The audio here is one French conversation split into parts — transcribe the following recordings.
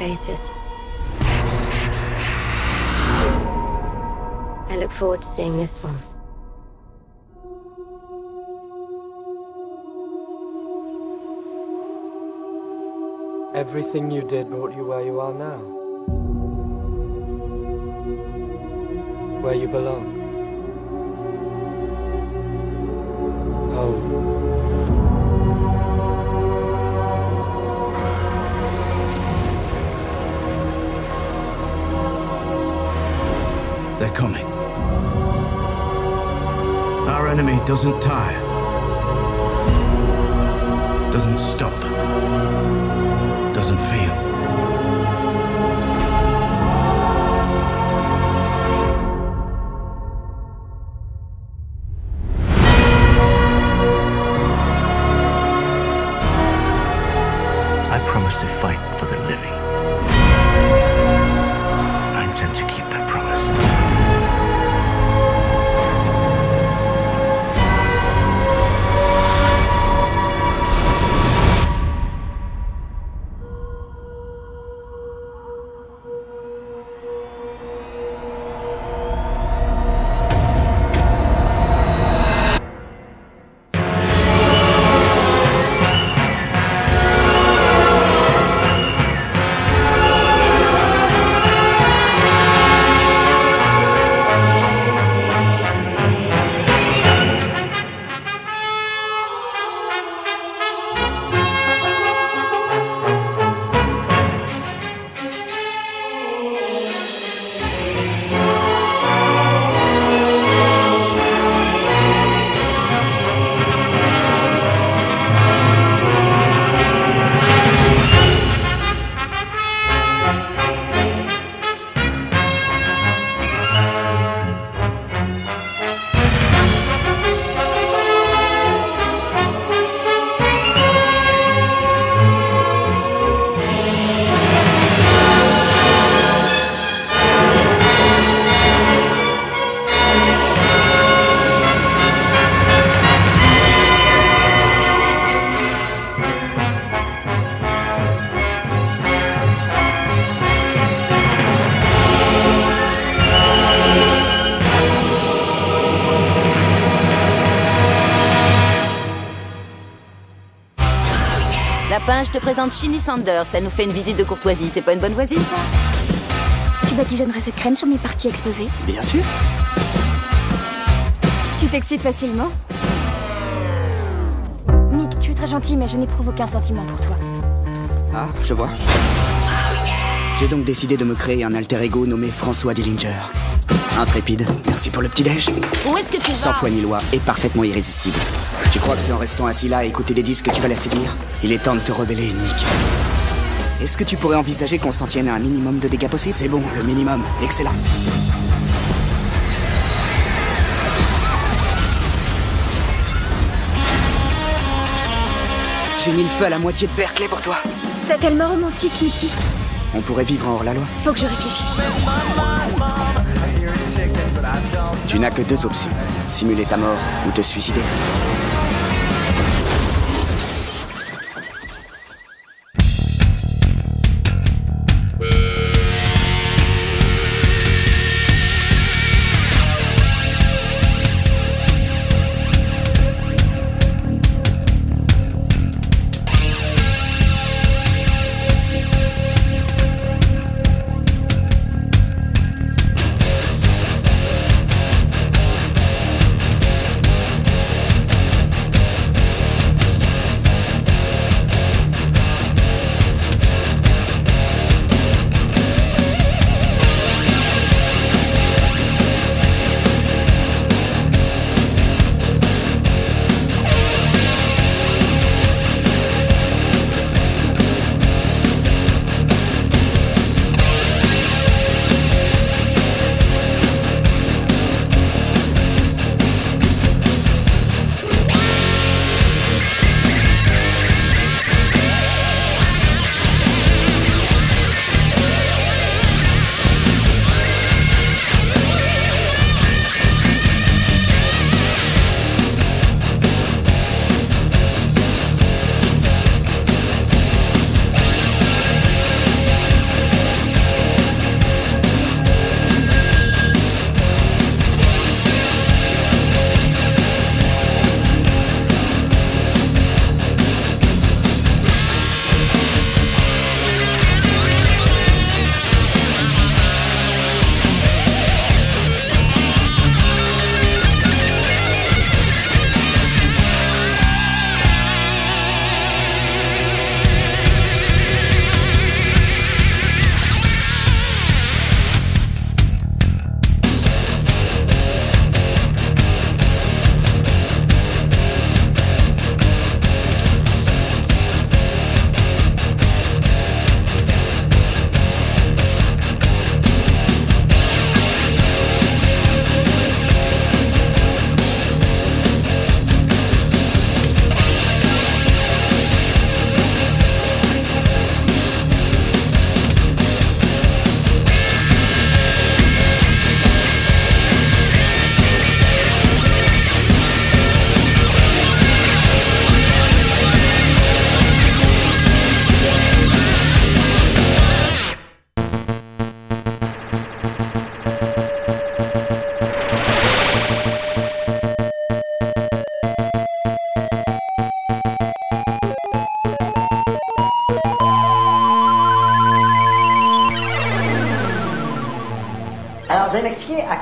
faces. I look forward to seeing this one. Everything you did brought you where you are now. Where you belong. Home. They're coming. Our enemy doesn't tire, doesn't stop, doesn't feel. Je te présente Shinny Sanders. Elle nous fait une visite de courtoisie. C'est pas une bonne voisine, ça Tu badigeonnerais cette crème sur mes parties exposées Bien sûr. Tu t'excites facilement Nick, tu es très gentil, mais je n'éprouve aucun sentiment pour toi. Ah, je vois. J'ai donc décidé de me créer un alter ego nommé François Dillinger. Intrépide, merci pour le petit-déj. Où est-ce que tu vas Sans foi ni loi et parfaitement irrésistible. Tu crois que c'est en restant assis là à écouter des disques que tu vas la séduire Il est temps de te rebeller, Nick. Est-ce que tu pourrais envisager qu'on s'en tienne à un minimum de dégâts possibles C'est bon, le minimum. Excellent. J'ai mis le feu à la moitié de Berkeley pour toi. C'est tellement romantique, Nicky. On pourrait vivre en hors-la-loi. Faut que je réfléchisse. Tu n'as que deux options. Simuler ta mort ou te suicider.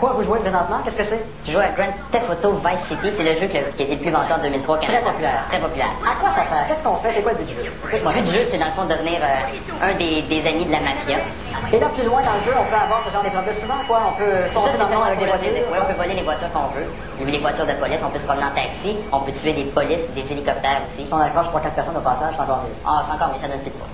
Quoi vous jouez présentement? Qu'est-ce que c'est? Je joue à Grand Theft Auto Vice City, c'est le jeu qui a, qui a été le plus vendu en 2003 au Canada. Très populaire. Très populaire. À quoi ça sert? Qu'est-ce qu'on fait? C'est quoi le but du jeu? Le but du jeu, c'est dans le fond de devenir euh, un des, des amis de la mafia. Et là, plus loin dans le jeu, on peut avoir ce genre d'épreuve souvent, quoi? On peut foncer dans le monde avec des voitures? Oui, on peut voler les voitures qu'on veut. Des voitures de police, on peut se promener en taxi, on peut tuer des polices, des hélicoptères aussi. Si on accroche 3-4 personnes au passage, c'est encore mieux. Ah, c'est encore mieux, ça donne plus de poids.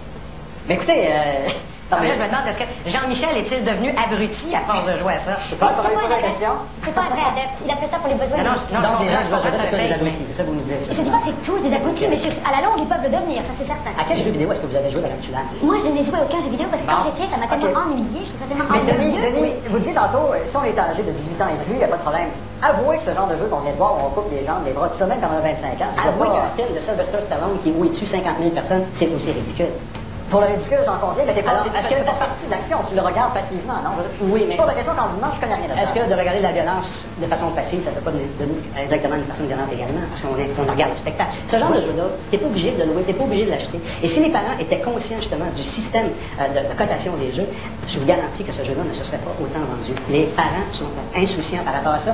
Mais écoutez, euh... Non, mais là, je me demande, est-ce que Jean-Michel est-il devenu abruti à force de jouer à ça? C'est pas la question. C'est pas un vrai adepte. Il a fait ça pour les besoins. Non, non, des- je- non, je comprends, comprends, c'est abrutis, ça que vous nous disiez. Je dis pas que c'est tous des abrutis, mais à la longue, ils peuvent le devenir, ça c'est certain. À quel jeu vidéo est-ce que vous avez joué, Madame Tulane? Moi, je n'ai joué à aucun jeu vidéo parce que quand Bon. j'essayais, ça m'a tellement ennuyé. Je trouve ça tellement Mais Denis, vous disiez tantôt, euh, si on est âgé de 18 ans et plus, il n'y a pas de problème. Avouez que ce genre de jeu qu'on vient de voir, où on coupe les jambes, les bras, tout ça, même quand on a 25 ans, avouez pas- qu'un film de Sylvester Stallone qui où il tue 50 000 personnes, c'est aussi ridicule. Pour le ridicule, j'en conviens, mais t'es pas, est-ce que- pas partie de l'action, tu le regardes passivement, non? Oui, mais- Je pose la question je connais rien de ça. Est-ce que de regarder la violence de façon passive, ça ne fait pas de, nous exactement une personne violente également? Parce qu'on regarde le spectacle. Ce genre de jeu-là, t'es pas obligé de le louer, t'es pas obligé de l'acheter. Et si les parents étaient conscients justement du système euh, de, de cotation des jeux, je vous garantis que ce jeu-là ne se serait pas autant vendu. Les parents sont insouciants par rapport à ça.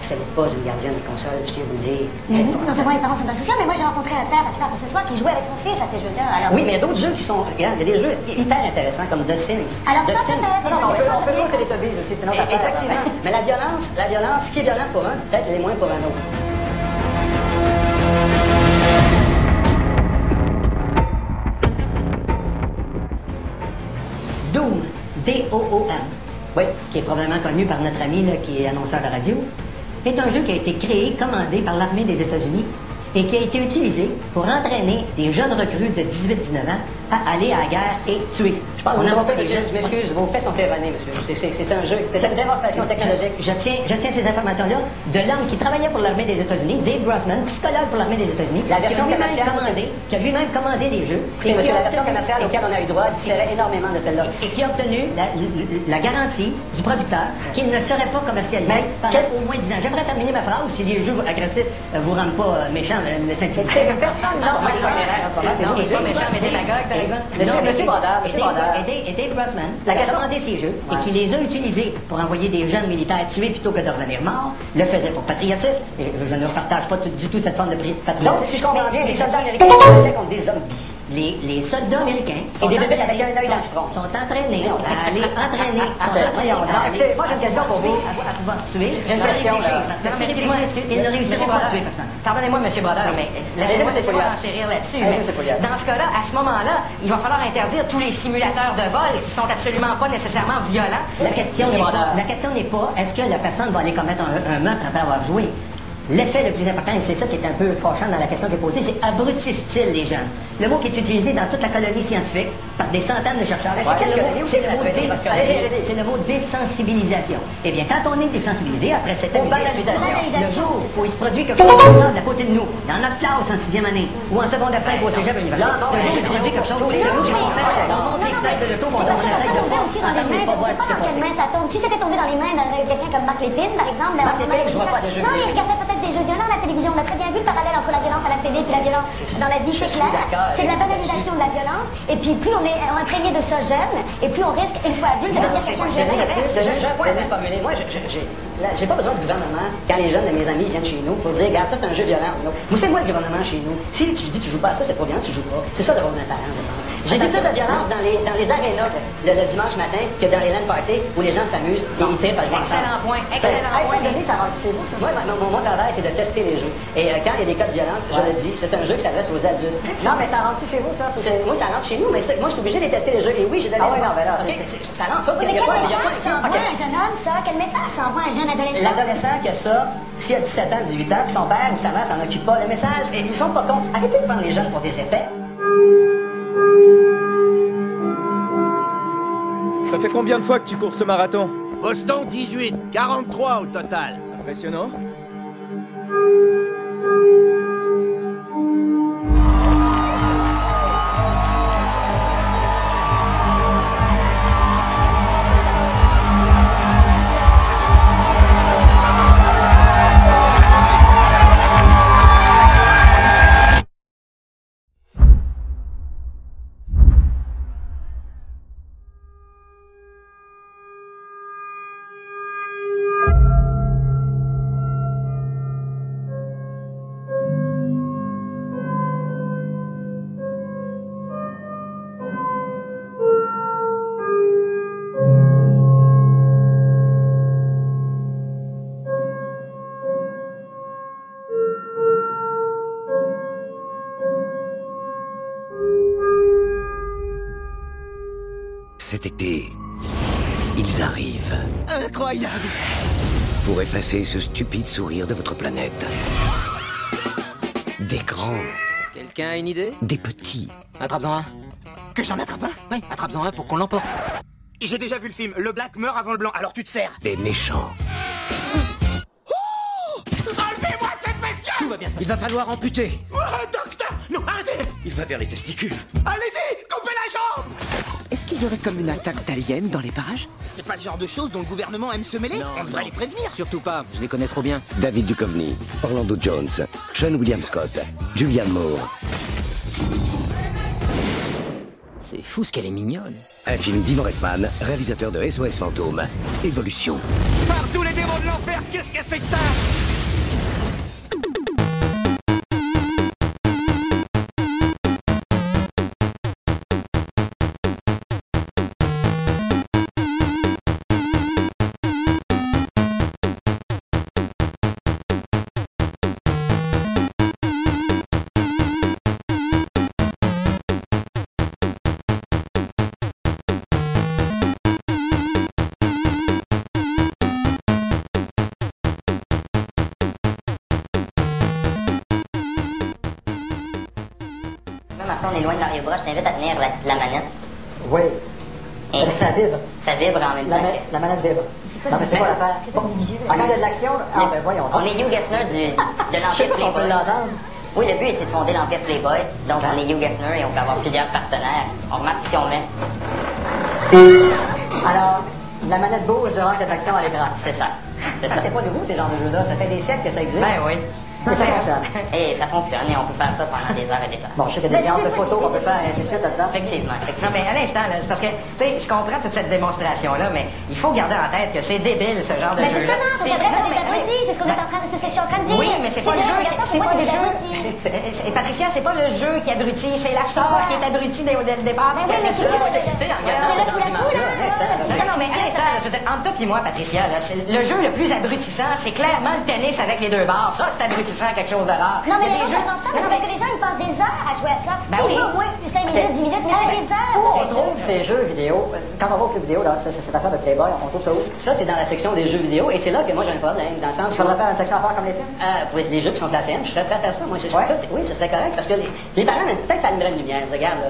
Ce n'est pas une gardienne de console, je tiens à vous dire. Mais nous, non seulement les parents sont insouciants, mais moi j'ai rencontré un père plus tard ce soir qui jouait avec mon fils à ces jeux-là. Alors, Oui, mais il y a d'autres jeux qui sont. Regarde, il y a des jeux hyper intéressants comme The Sims. Alors The ça, Sims. Non, non, on peut, on peut jouer que les Tobis aussi, c'est une autre Et- affaire. Effectivement. Mais la violence, la violence, ce qui est violent pour un, peut-être l'est moins pour un autre. Doom, D-O-O-M, oui, qui est probablement connu par notre ami là, qui est annonceur de radio, est un jeu qui a été créé, commandé par l'armée des États-Unis et qui a été utilisé pour entraîner des jeunes recrues de 18-19 ans à aller à la guerre et tuer. On a pas monsieur, je m'excuse, vos faits sont erronés, monsieur. C'est- un jeu, c'est une démonstration technologique. Je tiens, je tiens ces informations-là de l'homme qui travaillait pour l'armée des États-Unis, Dave Grossman, psychologue pour l'armée des États-Unis, La qui a version lui-même commandé, qui a lui-même commandé des jeux, monsieur, qui la version commerciale auquel on a eu droit différait énormément de celle-là. et qui a obtenu la, garantie du producteur qu'il ne serait pas commercialisé pendant quel- au moins 10 ans. J'aimerais terminer ma phrase si les jeux agressifs euh, vous rendent pas euh, méchant, euh, ne personne Non, pas monsieur. Monsieur- Non, monsieur Brodeur, et Dave- Grossman, La question- jeux et qui les a utilisés pour envoyer des jeunes militaires tués plutôt que de revenir morts, le faisait pour patriotisme, et je ne partage pas du tout cette forme de patriotisme. Donc, si je comprends bien, les soldats américains se contre des zombies. Les, les soldats américains sont, des entraînés, sont, sont entraînés à aller entraîner, sont moi, j'ai une question pour vous. À, à pouvoir tuer, J'ai une question, parce que excusez- ils ne réussiront pas à tuer personne. Pardonnez-moi, monsieur Brodeur, mais Laissez-moi laissez-moi laissez laissez-moi enchérir là-dessus. Dans ce cas-là, à ce moment-là, il va falloir interdire tous les simulateurs de vol qui sont absolument pas nécessairement violents. La question n'est pas, est-ce que la personne va aller commettre un meurtre après avoir joué? L'effet le plus important, et c'est ça qui est un peu fâchant dans la question qui est posée, c'est abrutisse-t-il les jeunes? Le mot qui est utilisé dans toute la colonie scientifique par des centaines de chercheurs, c'est le mot- désensibilisation. Eh bien, quand on est désensibilisé, après cette le jour où il se produit quelque chose de à côté de nous, dans notre classe en sixième année, ou en secondaire 5 au cégep il se produit quelque chose, c'est nous qui on monte les fenêtres de l'auto, on essaye de voir. Si c'était tombé dans les mains d'un de quelqu'un comme Marc Lépine, par exemple, Non, il regardait peut-être jeux violents à la télévision. On a très bien vu le parallèle entre la violence à la télé et la violence dans la vie, c'est clair. C'est de la banalisation de la violence. Et puis, plus on est imprégné de ça jeune, et plus on risque, une fois adulte, de devenir quelqu'un de C'est violent. un. Moi, j'ai pas besoin du gouvernement quand les jeunes de mes amis viennent chez nous pour dire, regarde, ça c'est un jeu violent. Vous savez, moi, le gouvernement chez nous, si tu dis tu joues pas à ça, c'est pas violent, tu joues pas. C'est ça le rôle d'un parent. J'ai plus de violence dans les, dans les arénas le, le dimanche matin que dans les land parties où les gens s'amusent et ils trippent à jouer. Excellent point, excellent point. Ça rentre chez vous, ça? Moi, mon, mon- mon travail, c'est de tester les jeux. Et euh, quand il y a des codes violents, je le dis, c'est un jeu qui s'adresse aux adultes. Non, mais ça rentre chez vous, ça? Moi, ça rentre chez nous, mais moi, je suis obligé de tester les jeux. Et oui, j'ai donné Ah des- non, ben là, ça rentre. Sauf Oui, qu'il mais quel message ça Ok. envoie un jeune homme, ça? Quel message ça envoie un jeune adolescent? L'adolescent qui a ça, s'il a 17 ans, 18 ans, que son père ou sa mère s'en occupe pas, le message, ils sont pas cons. Arrêtez de prendre les jeunes pour des épais. Ça fait combien de fois que tu cours ce marathon Boston 18, 43 au total. Impressionnant. Cet été, ils arrivent Incroyable pour effacer ce stupide sourire de votre planète. Des grands, Quelqu'un a une idée? Des petits, Attrape-en un. Que j'en attrape un? Oui, attrape-en un pour qu'on l'emporte. J'ai déjà vu le film, le black meurt avant le blanc, alors tu te sers des méchants. Enlevez-moi cette bestiole Tout va bien se passer. Il va falloir amputer Oh, docteur Non, arrêtez Il va vers les testicules. Jambe qu'il y aurait comme une attaque d'aliens dans les parages C'est pas le genre de choses dont le gouvernement aime se mêler On devrait les prévenir Surtout pas, je les connais trop bien. David Duchovny, Orlando Jones, Sean William Scott, Julianne Moore. C'est fou ce qu'elle est mignonne. Un film d'Ivan Reitman, réalisateur de SOS Fantôme. Évolution. Par tous les démons de l'enfer, qu'est-ce que c'est que ça? De Mario Bros. Je t'invite à tenir la, la manette. Oui. Et Ça vibre. Ça vibre en même La, temps. ma- la manette vibre. Non, mais c'est quoi l'affaire? Ah, de l'action, ah ben voyons. On est Hugh Hefner du, de l'Empire Playboy. Oui, le but, c'est de fonder l'Empire Playboy. Donc, on est Hugh Hefner et on peut avoir plusieurs partenaires. On remarque ce qu'on met. Alors, la manette bouge devant que l'action à l'écran. C'est ça. C'est Ça, ça. c'est pas nouveau, ces genres de jeux-là. Ça fait des siècles que ça existe. Ben oui. Ça fonctionne. Et ça fonctionne et on peut faire ça pendant des heures et des heures. Bon, je sais qu'il y a des séances de photos qu'on peut faire, ainsi de suite là-dedans. Effectivement, effectivement. mais à l'instant, là, c'est parce que, tu sais, je comprends toute cette démonstration-là, mais il faut garder en tête que c'est débile, ce genre de Mais jeu-là. justement, non, des mais- abrutis, c'est ce qu'on est en train de, c'est ce que je suis en train de dire. Oui, mais c'est pas le jeu, c'est pas le jeu. Et Patricia, c'est pas le jeu qui abrutit, c'est la star qui est abrutie dès, le départ. Ben oui, mais C'est c'est pas excité en. Non, non, mais à l'instant, je veux dire, entre toi et moi, Patricia, c'est le jeu le plus abrutissant, c'est clairement le tennis avec les deux barres. Ça, c'est abrutissant, quelque chose de rare. Non, mais les gens, jeux- ça, parce que les gens, ils passent des heures à jouer à ça. Ben oui. au moins 5 minutes, 10 minutes, mais c'est des heures. Où on trouve ces jeux vidéo? Quand on va au club vidéo, c'est cette affaire de Playboy, on trouve ça où? Ça, c'est dans la section des jeux vidéo, et c'est là que moi j'ai un problème, dans le sens. Il faudrait faire une section à part comme les films? Euh, les jeux qui sont classés M, je serais prêt à faire ça, moi, c'est. Oui, ce serait correct, parce que les, les parents, peut-être que ça allumerait une lumière. Regarde, là,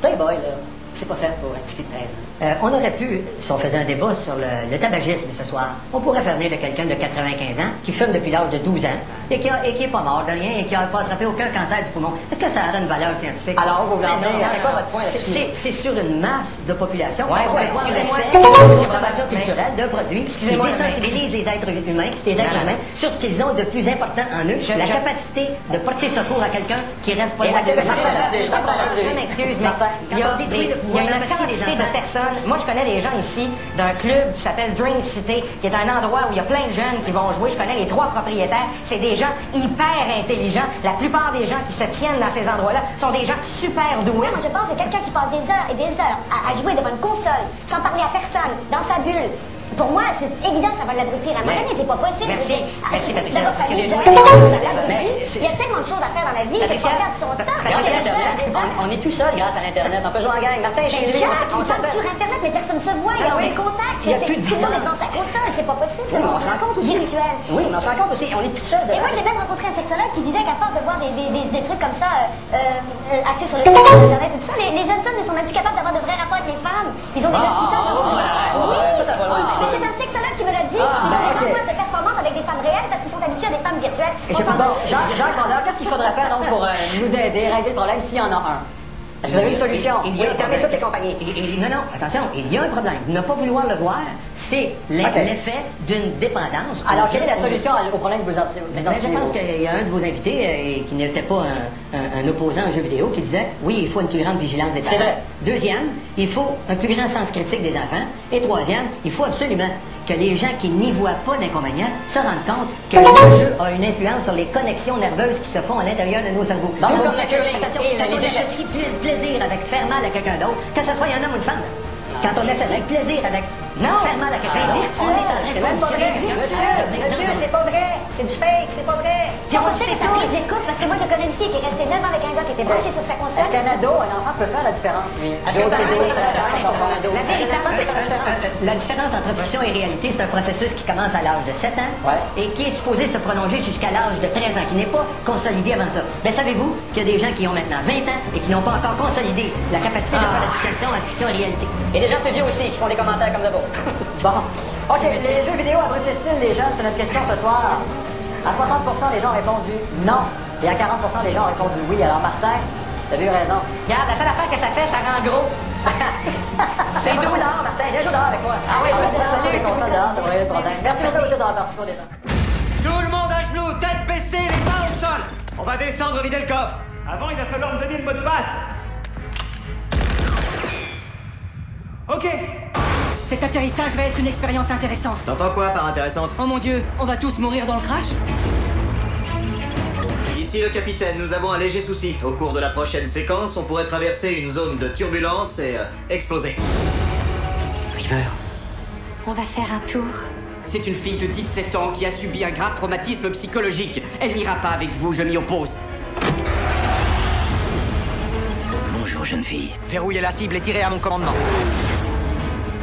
Playboy, là, c'est pas fait pour de 13 ans. Euh, on aurait pu, si on faisait un débat sur le, le tabagisme ce soir, on pourrait faire venir de quelqu'un de 95 ans qui fume depuis l'âge de 12 ans et qui, a- et qui est pas mort de rien et qui n'a pas attrapé aucun cancer du poumon. Est-ce que ça aurait une valeur scientifique? Alors, vous c'est quoi votre point C'est- sur une masse de population. Va voir excusez-moi. de consommation culturelle de produits qui désensibilisent les êtres humains, les êtres humains sur ce qu'ils ont de plus important en eux, la capacité de porter secours à quelqu'un qui reste pas Martin, Je m'excuse, mais il y a, détruit il y a une quantité de personnes. Moi, je connais des gens ici d'un club qui s'appelle Dream City, qui est un endroit où il y a plein de jeunes qui vont jouer. Je connais les trois propriétaires. C'est des gens hyper intelligents. La plupart des gens qui se tiennent dans ces endroits-là sont des gens super doués. Moi, je pense que quelqu'un qui passe des heures et des heures à, à jouer devant une console, sans parler à personne, dans sa bulle, pour moi, c'est évident que ça va l'abrutir à moment Mais- c'est pas possible. Merci. C'est- Merci, ah, Patricia, d'abord, parce que ça j'ai joué ça ça, Il y a tellement de choses à faire dans la vie, Patricia, pas perdre son temps. On, on est tout seul grâce à Internet. On peut jouer en gang. Martin, chez lui, on s'appelle. sur Internet, mais personne ne se voit, il y a Ah oui. des contacts. Il y a plus de Tout le monde est distance. dans sa console, c'est pas possible, Oui, ça, on se rend compte virtuel. Oui, mais on se rend compte aussi, on est plus seul. Et moi, j'ai même rencontré un sexologue qui disait qu'à part de voir des, trucs comme ça, euh, euh, axés sur le sexe, sur Internet et tout ça, les, jeunes hommes ne sont même plus capables d'avoir de vrais rapports avec les femmes. Ils ont des Ah, petits C'est un sexologue qui me l'a dit. Ah, Ils ont ben, des ok. rapports de performance avec des femmes réelles parce qu'ils sont habitués à des femmes virtuelles. Et je fout. Jacques, Jacques qu'est-ce qu'il faudrait faire donc pour euh, nous aider, régler le problème s'il y en a un? Vous avez une solution? Il y Oui, a fermez problème. toutes les compagnies. Il- non, non, attention, il y a un problème. Ne pas vouloir le voir, c'est l'effet d'une dépendance. Alors, quelle est la solution au problème que vous Ben, je pense qu'il y a un de vos invités euh, qui n'était pas un, opposant aux jeux vidéo qui disait oui, il faut une plus grande vigilance des C'est parents. vrai. Deuxième, il faut un plus grand sens critique des enfants. Et troisième, il faut absolument que les gens qui n'y voient pas d'inconvénients se rendent compte que le jeu a une influence sur les connexions nerveuses qui se font à l'intérieur de nos cerveaux. Donc, Quand on le associe- curling attention, quand on associe pla- plaisir avec faire mal à quelqu'un d'autre, que ce soit un homme ou une femme, quand on associe plaisir avec Non, à quelqu'un c'est d'autre, on est en train C'est même pas vrai. Monsieur, monsieur, c'est pas vrai. C'est du fake, c'est pas vrai. Puis on sait ça prise d'écoute parce que moi, je connais une fille qui est restée 9 ans avec un gars qui était branché sur sa console. Qu'un ado, un enfant peut faire la différence, lui? La la différence? La entre fiction et réalité, c'est un processus qui commence à l'âge de 7 ans et qui est supposé se prolonger jusqu'à l'âge de 13 ans, qui n'est pas consolidé avant ça. Mais savez-vous qu'il y a des gens qui ont maintenant 20 ans et qui n'ont pas encore consolidé la capacité de faire la distinction entre fiction et réalité? Et des gens plus vieux aussi qui font des commentaires comme le vôtre. bon. OK, les jeux vidéo abrutissent-ils les jeunes? C'est notre question ce soir. À 60% les gens ont répondu non. Et à 40% les gens ont répondu oui. Alors, Martin, T'as vu raison. Regarde, la seule affaire que ça fait, ça rend gros. C'est tout. Dehors, Martin. Viens jouer dehors avec moi. Ah oui, on va salut. descendre les consoles dehors, ça va régler le problème. Merci beaucoup d'avoir participé. Tout le monde à genoux, tête baissée, les mains au sol. On va descendre, vider le coffre. Avant, il va falloir me donner le mot de passe. Ok. Cet atterrissage va être une expérience intéressante. T'entends quoi par intéressante Oh mon dieu, on va tous mourir dans le crash Ici le capitaine, nous avons un léger souci. Au cours de la prochaine séquence, on pourrait traverser une zone de turbulence et euh, exploser. River, On va faire un tour. C'est une fille de 17 ans qui a subi un grave traumatisme psychologique. Elle n'ira pas avec vous, je m'y oppose. bonjour jeune fille. Verrouillez la cible et tirez à mon commandement.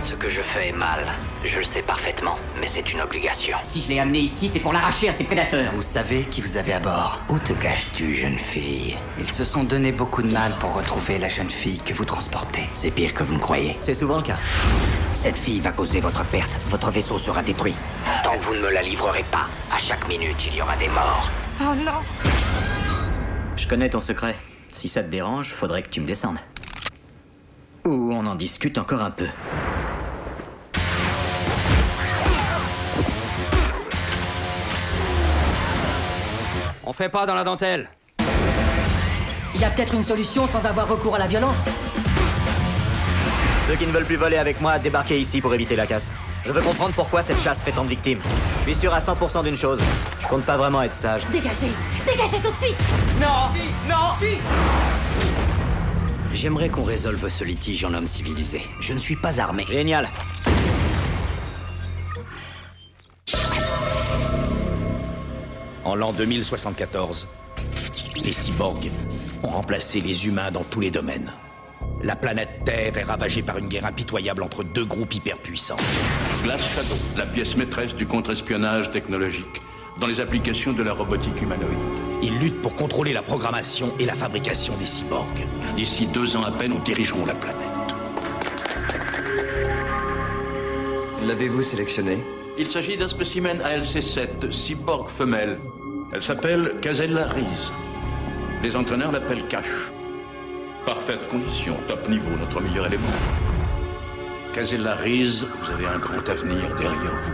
Ce que je fais est mal. Je le sais parfaitement, mais c'est une obligation. Si je l'ai amenée ici, c'est pour l'arracher à ses prédateurs. Vous savez qui vous avez à bord Où te caches-tu, jeune fille? Ils se sont donné beaucoup de mal pour retrouver la jeune fille que vous transportez. C'est pire que vous ne croyez. C'est souvent le cas. Cette fille va causer votre perte. Votre vaisseau sera détruit. Tant que vous ne me la livrerez pas, à chaque minute, il y aura des morts. Oh non Je connais ton secret. Si ça te dérange, faudrait que tu me descendes. Ou on en discute encore un peu. On fait pas dans la dentelle. Il y a peut-être une solution sans avoir recours à la violence. Ceux qui ne veulent plus voler avec moi, débarquez ici pour éviter la casse. Je veux comprendre pourquoi cette chasse fait tant de victimes. Je suis sûr à 100% d'une chose. Je compte pas vraiment être sage. Dégagez Dégagez tout de suite Non Non Si J'aimerais qu'on résolve ce litige en homme civilisé. Je ne suis pas armé. Génial. En l'an 2074, les cyborgs ont remplacé les humains dans tous les domaines. La planète Terre est ravagée par une guerre impitoyable entre deux groupes hyperpuissants. Glass Shadow, la pièce maîtresse du contre-espionnage technologique dans les applications de la robotique humanoïde. Ils luttent pour contrôler la programmation et la fabrication des cyborgs. D'ici deux ans à peine, nous dirigerons la planète. L'avez-vous sélectionné? Il s'agit d'un spécimen ALC-7, cyborg femelle. Elle s'appelle Casella Reese. Les entraîneurs l'appellent Cash. Parfaite condition, top niveau, notre meilleur élément. Casella Reese, vous avez un grand avenir derrière vous.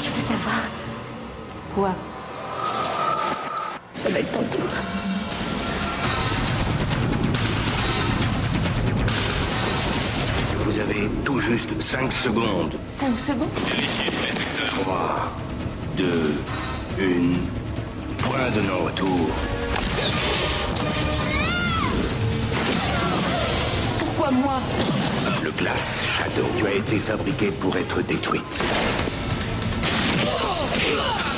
Tu veux savoir? Quoi? Ça va être ton tour. Vous avez tout juste 5 secondes. 5 secondes 3, 2, 1. Point de non-retour. Pourquoi moi Le Glass Shadow. Tu as été fabriqué pour être détruite. dans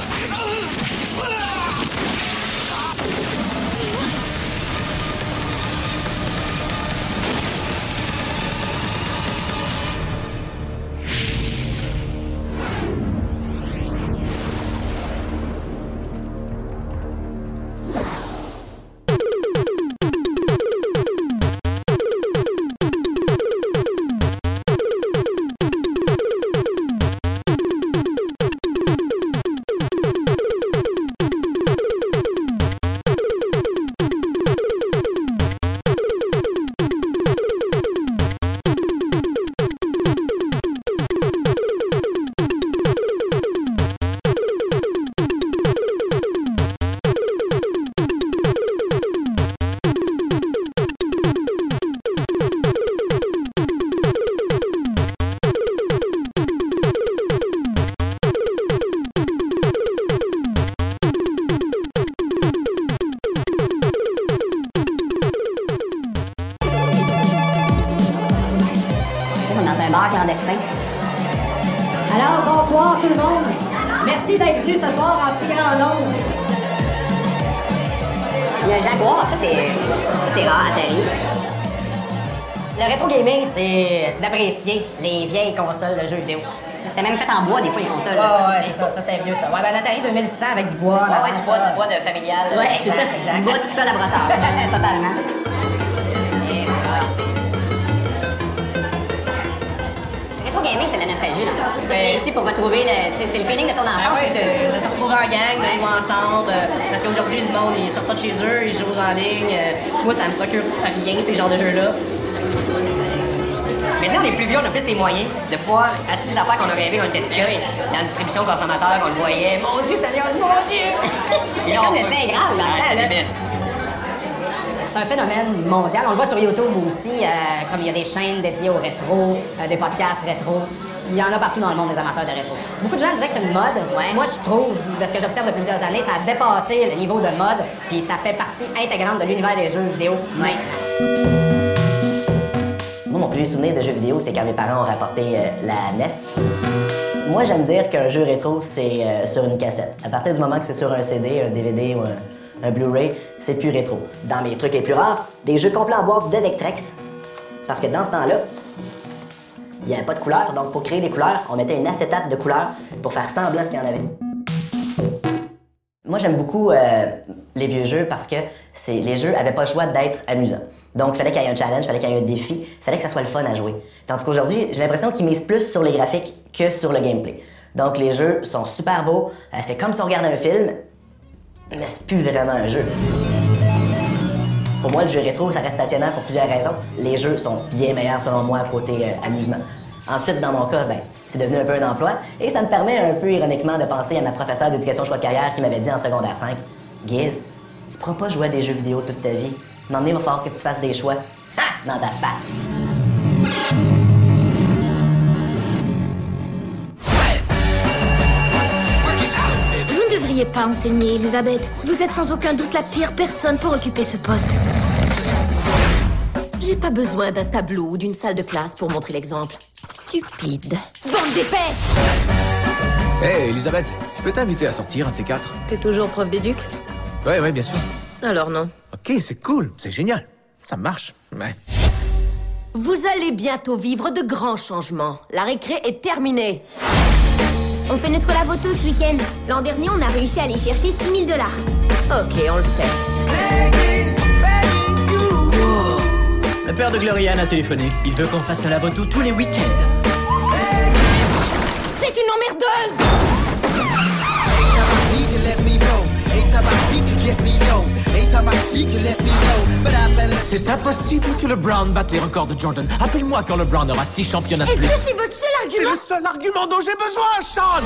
consoles de jeux vidéo. C'était même fait en bois des fois les consoles. Ouais, ouais, c'est ça, ça c'était vieux ça. Ouais, ben Atari 2600 avec du bois. Ouais, ouais, du bois, du bois de familial. Ouais, c'est ça. Du bois tout seul à brossard. Totalement. Rétro gaming, c'est la nostalgie. Là. Tu es ici pour retrouver le. C'est le feeling de ton enfance. Ah de, de se retrouver en gang, de jouer ensemble. euh, parce qu'aujourd'hui, le monde, ils sortent pas de chez eux, ils jouent en ligne. euh, moi, ça me procure rien, ces genres de jeux-là. Maintenant, les plus vieux, on a plus les moyens de pouvoir acheter des affaires qu'on a rêvé quand on était petit. Dans la distribution consommateur, on le voyait. Mon Dieu, dérange, mon Dieu! C'est comme le Saint Graal, là. limite. C'est un phénomène mondial. On le voit sur YouTube aussi, euh, comme il y a des chaînes dédiées au rétro, euh, des podcasts rétro. Il y en a partout dans le monde des amateurs de rétro. Beaucoup de gens disaient que c'est une mode. Moi, je trouve, de ce que j'observe depuis plusieurs années, ça a dépassé le niveau de mode, puis ça fait partie intégrante de l'univers des jeux vidéo maintenant. Moi, mon plus vieux souvenir de jeux vidéo, c'est quand mes parents ont rapporté euh, la NES. Moi, j'aime dire qu'un jeu rétro, c'est euh, sur une cassette. À partir du moment que c'est sur un CD, un DVD ou un, Blu-ray, c'est plus rétro. Dans mes trucs les plus rares, des jeux complets en boîte de Vectrex. Parce que dans ce temps-là, il n'y avait pas de couleurs, donc pour créer les couleurs, on mettait une acétate de couleurs pour faire semblant qu'il y en avait. Moi, j'aime beaucoup euh, les vieux jeux parce que les jeux avaient pas le choix d'être amusants. Donc, il fallait qu'il y ait un challenge, il fallait qu'il y ait un défi, il fallait que ça soit le fun à jouer. Tandis qu'aujourd'hui, j'ai l'impression qu'ils misent plus sur les graphiques que sur le gameplay. Donc, les jeux sont super beaux, euh, c'est comme si on regardait un film, mais c'est plus vraiment un jeu. Pour moi, le jeu rétro, ça reste passionnant pour plusieurs raisons. Les jeux sont bien meilleurs, selon moi, côté euh, amusement. Ensuite, dans mon cas, ben, c'est devenu un peu un emploi et ça me permet un peu ironiquement de penser à ma professeure d'éducation choix de carrière qui m'avait dit en secondaire 5 Giz, tu pourras pas jouer à des jeux vidéo toute ta vie. Un moment donné, il va falloir que tu fasses des choix. Ha! Dans ta face. Vous ne devriez pas enseigner, Elisabeth. Vous êtes sans aucun doute la pire personne pour occuper ce poste. J'ai pas besoin d'un tableau ou d'une salle de classe pour montrer l'exemple. Stupide. Bande d'épais Hé, Elisabeth, je peux t'inviter à sortir un de ces quatre? T'es toujours prof d'éduc Ouais, ouais, bien sûr. Alors non. Ok, c'est cool, c'est génial. Ça marche. Ouais. Vous allez bientôt vivre de grands changements. La récré est terminée. On fait notre lavoto ce week-end. L'an dernier, on a réussi à aller chercher 6000 dollars. Ok, on le fait. Le père de Gloriane a téléphoné. Il veut qu'on fasse un lavoto tous les week-ends. C'est une emmerdeuse C'est impossible que le Brown batte les records de Jordan. Appelle-moi quand le Brown aura six championnats de Est-ce plus. que c'est votre seul C'est argument le seul argument dont j'ai besoin, Sean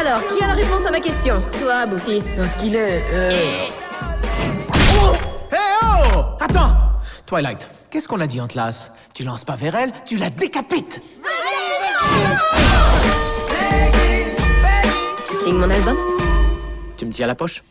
Alors, qui a la réponse à ma question Toi, Buffy. Parce qu'il est... euh, Oh Hé oh Attends Twilight, qu'est-ce qu'on a dit en classe Tu lances pas vers elle, tu la décapites Tu signes mon album Tu me tiens la poche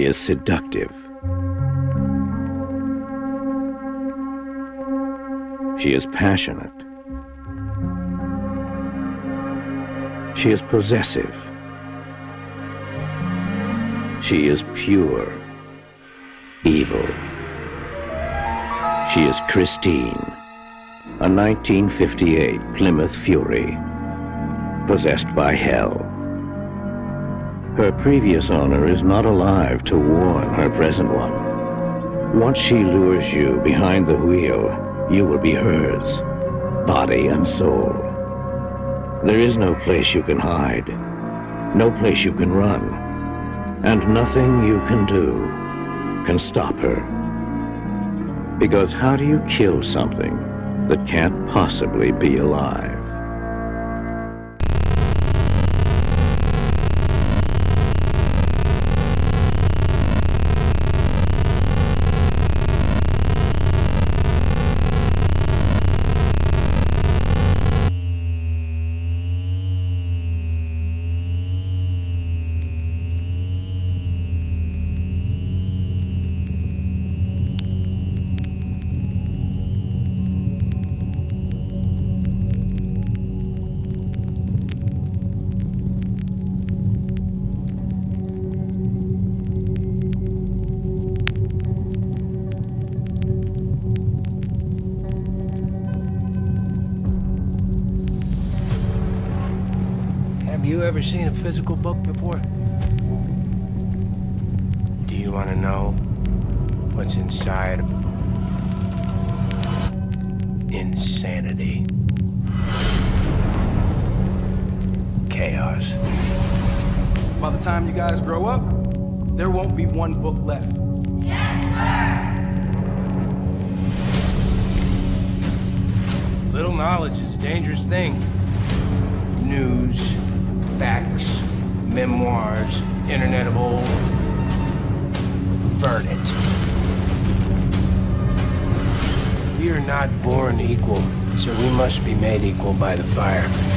She is seductive. She is passionate. She is possessive. She is pure evil. She is Christine, a 1958 Plymouth Fury, possessed by hell. Her previous owner is not alive to warn her present one. Once she lures you behind the wheel, you will be hers, body and soul. There is no place you can hide, no place you can run, and nothing you can do can stop her. Because how do you kill something that can't possibly be alive? Ever seen a physical book before? Do you want to know what's inside? Insanity. Chaos. By the time you guys grow up, there won't be one book left. Yes, sir! Little knowledge is a dangerous thing. News, facts, memoirs, internet of old. Burn it. We are not born equal, so we must be made equal by the fire.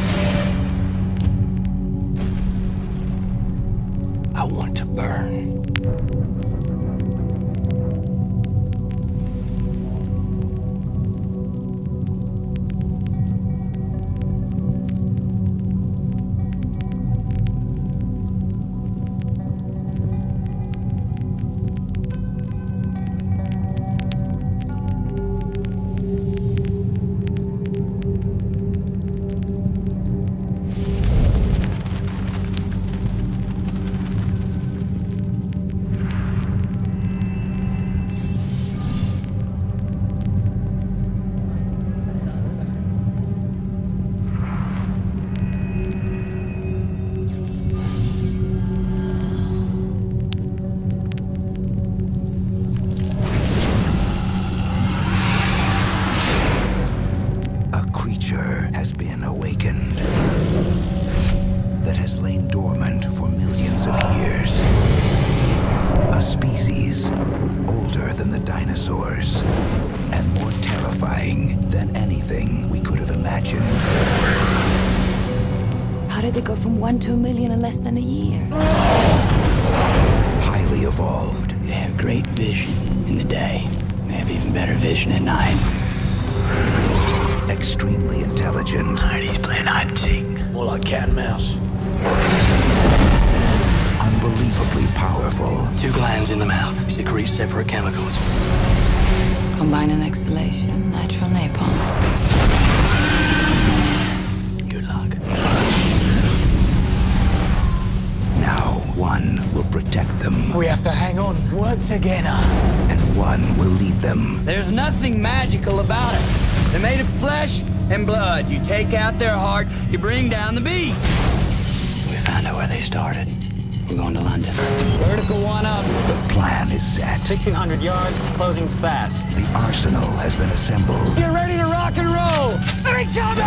1,600 yards, closing fast. The arsenal has been assembled. Get ready to rock and roll. Each other!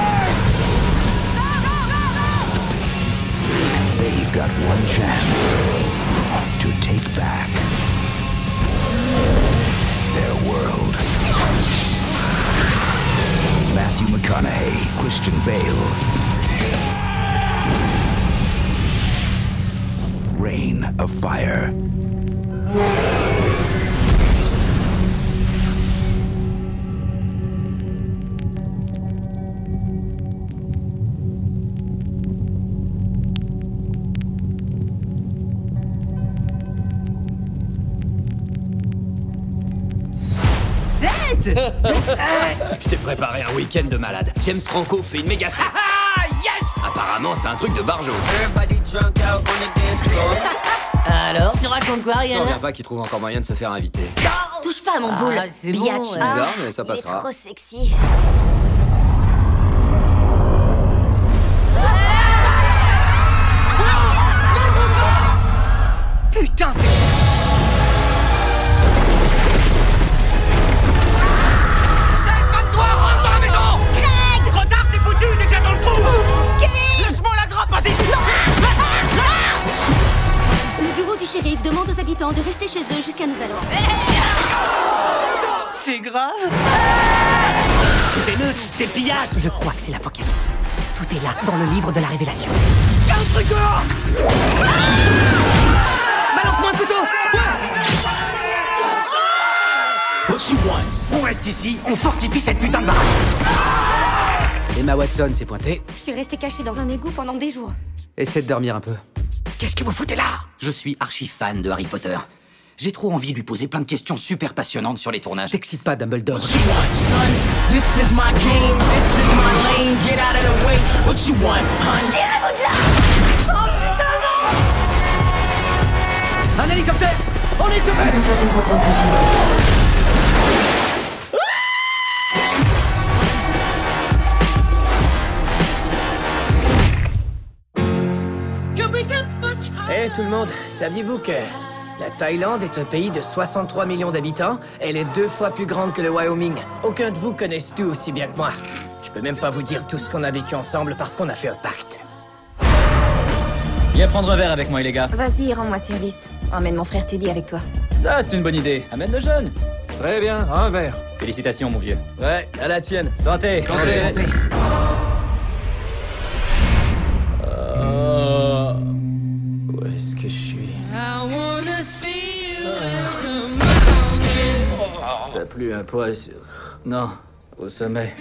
And they've got one chance to take back their world. Matthew McConaughey, Christian Bale. Rain of Fire. Je t'ai préparé un week-end de malade. James Franco fait une méga fête. Ah, yes! Apparemment, c'est un truc de barjo. Alors, tu racontes quoi, Je Rihanna reviens pas qu'il trouve encore moyen de se faire inviter. Touche pas à mon boule, c'est bon, biatch. ouais. Bizarre, mais ça Il est passera. trop sexy. Chez eux jusqu'à nouvel ordre. C'est grave Des émeutes, des pillages Je crois que c'est l'apocalypse. Tout est là, dans le livre de la révélation. Quel truc dehors Balance-moi un couteau On reste ici, on fortifie cette putain de baraque Emma Watson s'est pointée. Je suis restée cachée dans un égout pendant des jours. Essaie de dormir un peu. Qu'est-ce que vous foutez là? Je suis archi fan de Harry Potter. J'ai trop envie de lui poser plein de questions super passionnantes sur les tournages. T'excites pas, Dumbledore. Son, this is my game, this is my lane. Get out of the way. What you want, hun? Un hélicoptère On est sur Eh tout le monde, saviez-vous que la Thaïlande est un pays de 63 millions d'habitants Elle est deux fois plus grande que le Wyoming. Aucun de vous connaisse tout aussi bien que moi. Je peux même pas vous dire tout ce qu'on a vécu ensemble parce qu'on a fait un pacte. Viens prendre un verre avec moi, les gars. Vas-y, rends-moi service. Emmène mon frère Teddy avec toi. Ça, c'est une bonne idée. Amène le jeune. Très bien, un verre. Félicitations, mon vieux. Ouais, à la tienne. Santé. Santé. Plus un poids sur... Non, au sommet.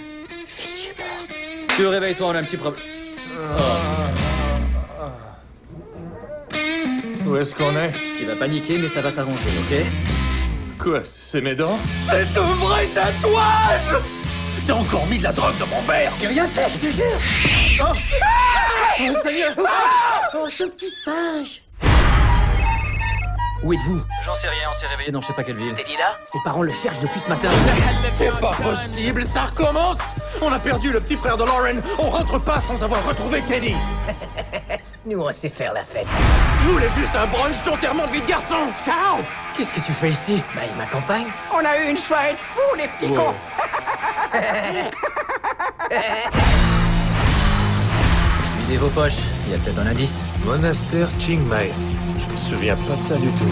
Si tu te réveilles, toi, on a un petit problème. Où est-ce qu'on est? Tu vas paniquer, mais ça va s'arranger, ok? Quoi, c'est mes dents? C'est un vrai tatouage T'as encore mis de la drogue dans mon verre. J'ai rien fait, je te jure. Oh, oh Seigneur. Oh, ce petit singe Où êtes-vous J'en sais rien, on s'est réveillé dans je sais pas quelle ville. Teddy là Ses parents le cherchent depuis ce matin. C'est pas possible, ça recommence On a perdu le petit frère de Lauren, on rentre pas sans avoir retrouvé Teddy Nous, on sait faire la fête. Je voulais juste un brunch d'enterrement de vie de garçon Ciao Qu'est-ce que tu fais ici? Bah, il m'accompagne. On a eu une soirée de fou, les petits cons Videz vos poches, il y a peut-être un indice. Monastère Chiang Mai. Je me souviens pas de ça du tout.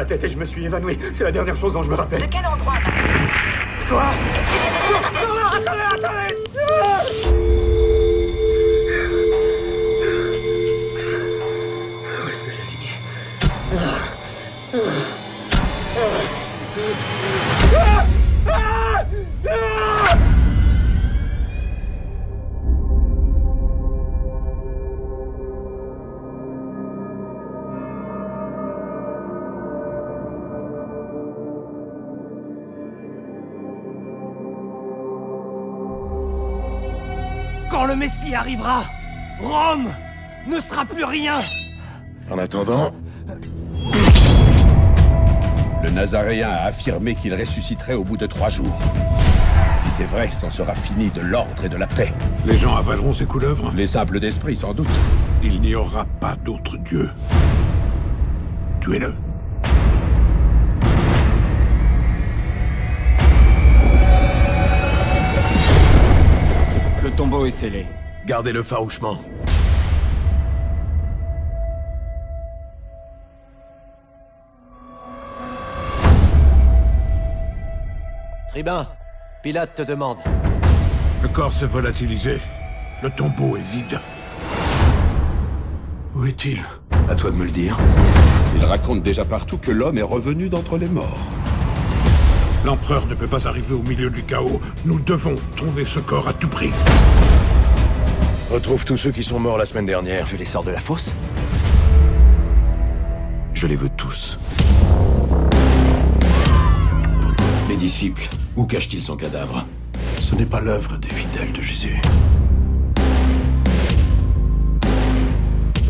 Et je me suis évanoui. C'est la dernière chose dont je me rappelle. De quel endroit arrivera, Rome ne sera plus rien En attendant, le Nazaréen a affirmé qu'il ressusciterait au bout de trois jours. Si c'est vrai, c'en sera fini de l'ordre et de la paix. Les gens avaleront ces couleuvres Les simples d'esprit, sans doute. Il n'y aura pas d'autre Dieu. Tuez-le. Le tombeau est scellé. Gardez-le farouchement. Tribun, Pilate te demande. Le corps s'est volatilisé. Le tombeau est vide. Où est-il? À toi de me le dire. Il raconte déjà partout que l'homme est revenu d'entre les morts. L'empereur ne peut pas arriver au milieu du chaos. Nous devons trouver ce corps à tout prix. Retrouve tous ceux qui sont morts la semaine dernière. Je les sors de la fosse Je les veux tous. Les disciples, où cache-t-il son cadavre? Ce n'est pas l'œuvre des fidèles de Jésus.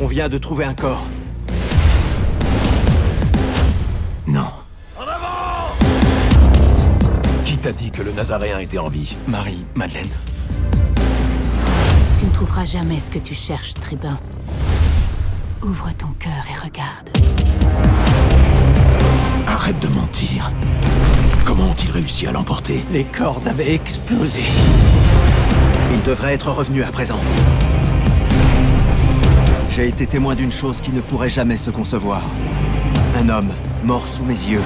On vient de trouver un corps. Non. Qui t'a dit que le Nazaréen était en vie? Marie, Madeleine. Tu ne trouveras jamais ce que tu cherches, Tribun. Ouvre ton cœur et regarde. Arrête de mentir. Comment ont-ils réussi à l'emporter? Les cordes avaient explosé. Il devrait être revenu à présent. J'ai été témoin d'une chose qui ne pourrait jamais se concevoir. Un homme mort sous mes yeux.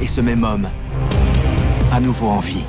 Et ce même homme, à nouveau en vie.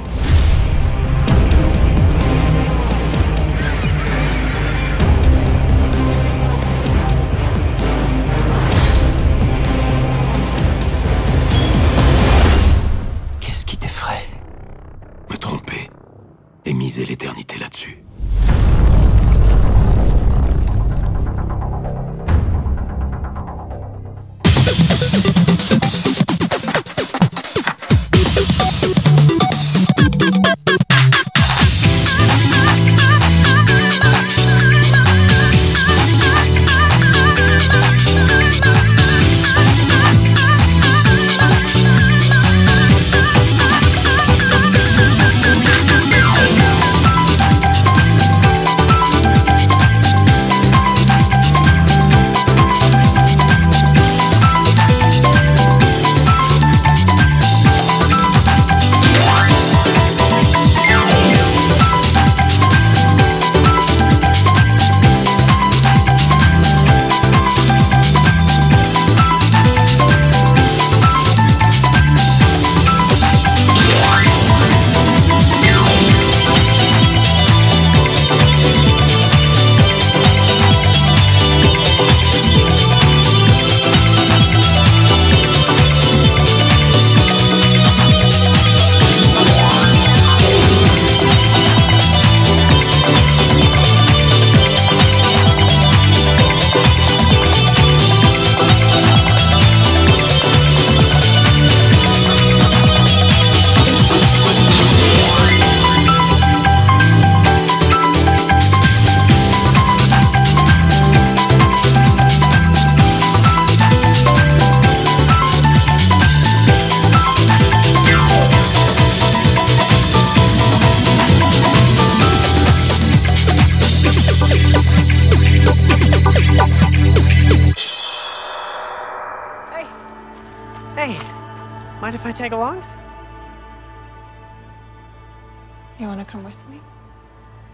To come with me?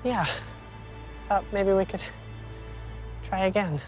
Yeah. Thought maybe we could try again.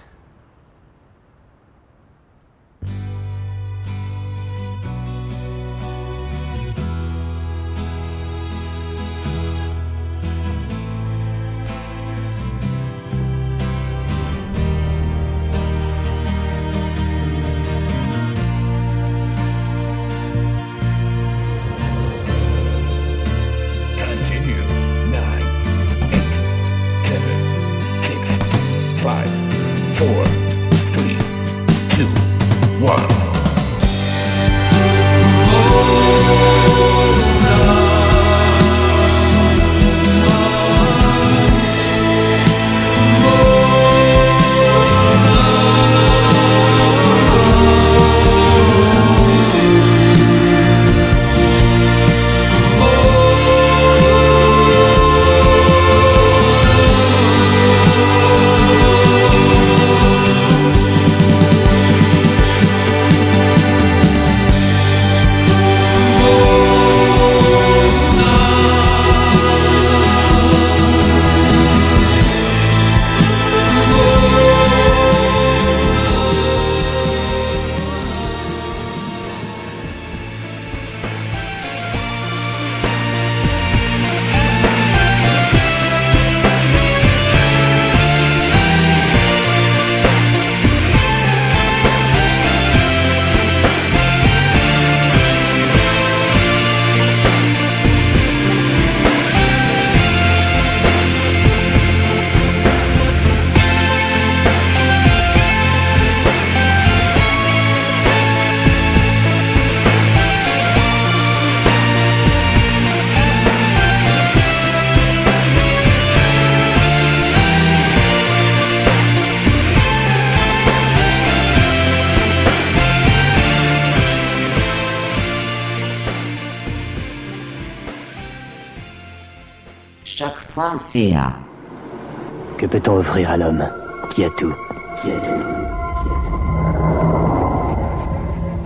Que peut-on offrir à l'homme qui a tout Qui a tout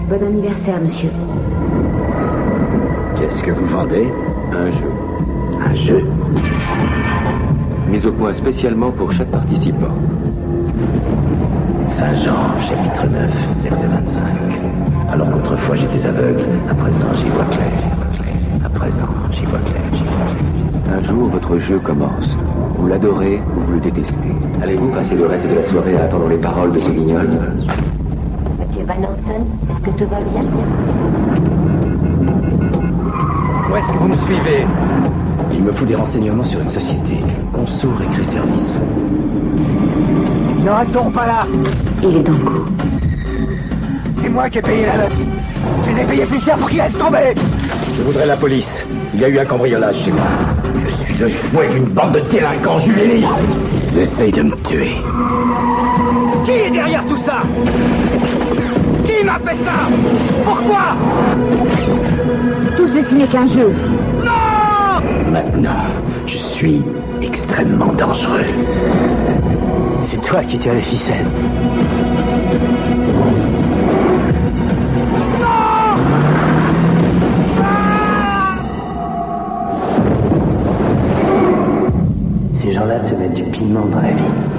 Bon anniversaire, monsieur. Qu'est-ce que vous vendez? Un jeu. Un jeu? Mis au point spécialement pour chaque participant. Saint Jean, chapitre 9, verset 25. Alors qu'autrefois j'étais aveugle, à présent j'y vois clair. À présent j'y vois clair, j'y vois clair. Un jour, votre jeu commence. Vous l'adorez ou vous le détestez. Allez-vous passer le reste de la soirée à attendre les paroles de ce guignol Monsieur Van Orton, est-ce que tout va bien Où est-ce que vous me suivez Il me faut des renseignements sur une société, Conso Récré Service. Ne restons pas là Il est dans le coup. C'est moi qui ai payé la note. Je les ai payés plus cher pour qu'ils laissent tomber Je voudrais la police. Il y a eu un cambriolage chez moi. Je suis le fouet d'une bande de délinquants juvéniles. Ils essayent de me tuer. Qui est derrière tout ça? Qui m'a fait ça? Pourquoi? Tout ceci n'est qu'un jeu. Maintenant, je suis extrêmement dangereux. C'est toi qui tires les ficelles. Du piment dans la vie.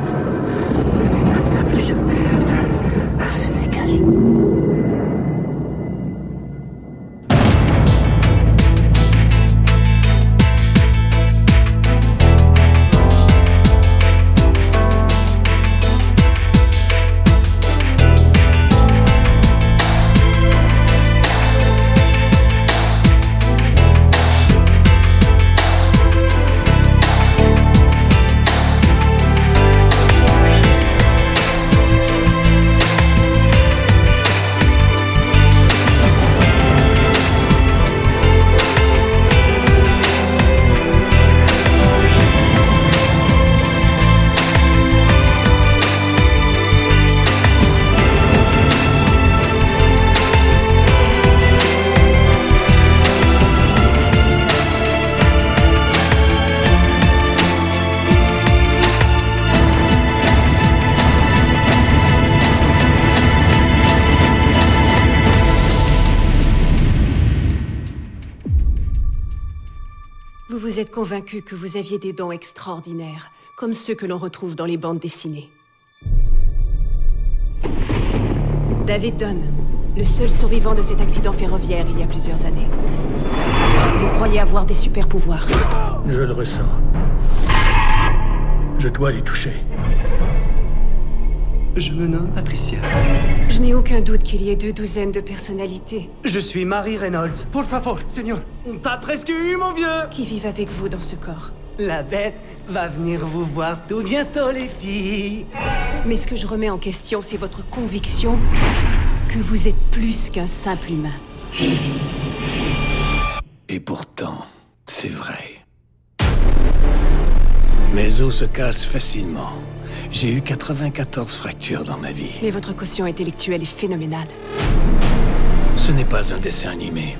Convaincu que vous aviez des dons extraordinaires, comme ceux que l'on retrouve dans les bandes dessinées. David Dunn, le seul survivant de cet accident ferroviaire il y a plusieurs années. Vous croyez avoir des super pouvoirs. Je le ressens. Je dois les toucher. Je me nomme Patricia. Je n'ai aucun doute qu'il y ait deux douzaines de personnalités Je suis Marie Reynolds. Por favor, Seigneur. On t'a presque eu, mon vieux. qui vivent avec vous dans ce corps. La bête va venir vous voir tout bientôt, les filles. Mais ce que je remets en question, c'est votre conviction que vous êtes plus qu'un simple humain. Et pourtant, c'est vrai. Mes os se cassent facilement. J'ai eu 94 fractures dans ma vie. Mais votre quotient intellectuel est phénoménal. Ce n'est pas un dessin animé.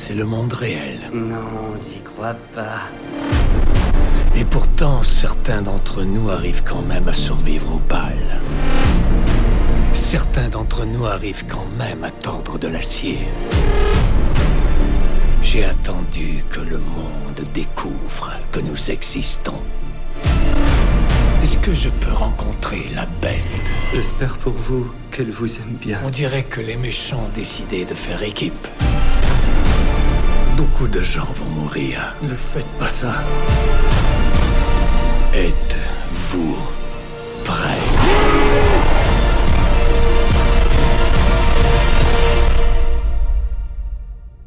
C'est le monde réel. Non, j'y crois pas. Et pourtant, certains d'entre nous arrivent quand même à survivre au bal. Certains d'entre nous arrivent quand même à tordre de l'acier. J'ai attendu que le monde découvre que nous existons. Est-ce que je peux rencontrer la bête? J'espère pour vous qu'elle vous aime bien. On dirait que les méchants ont décidé de faire équipe. Beaucoup de gens vont mourir. Ne faites pas ça. Êtes-vous prêts?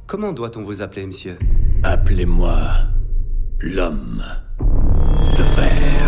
Comment doit-on vous appeler, monsieur? Appelez-moi l'homme de fer.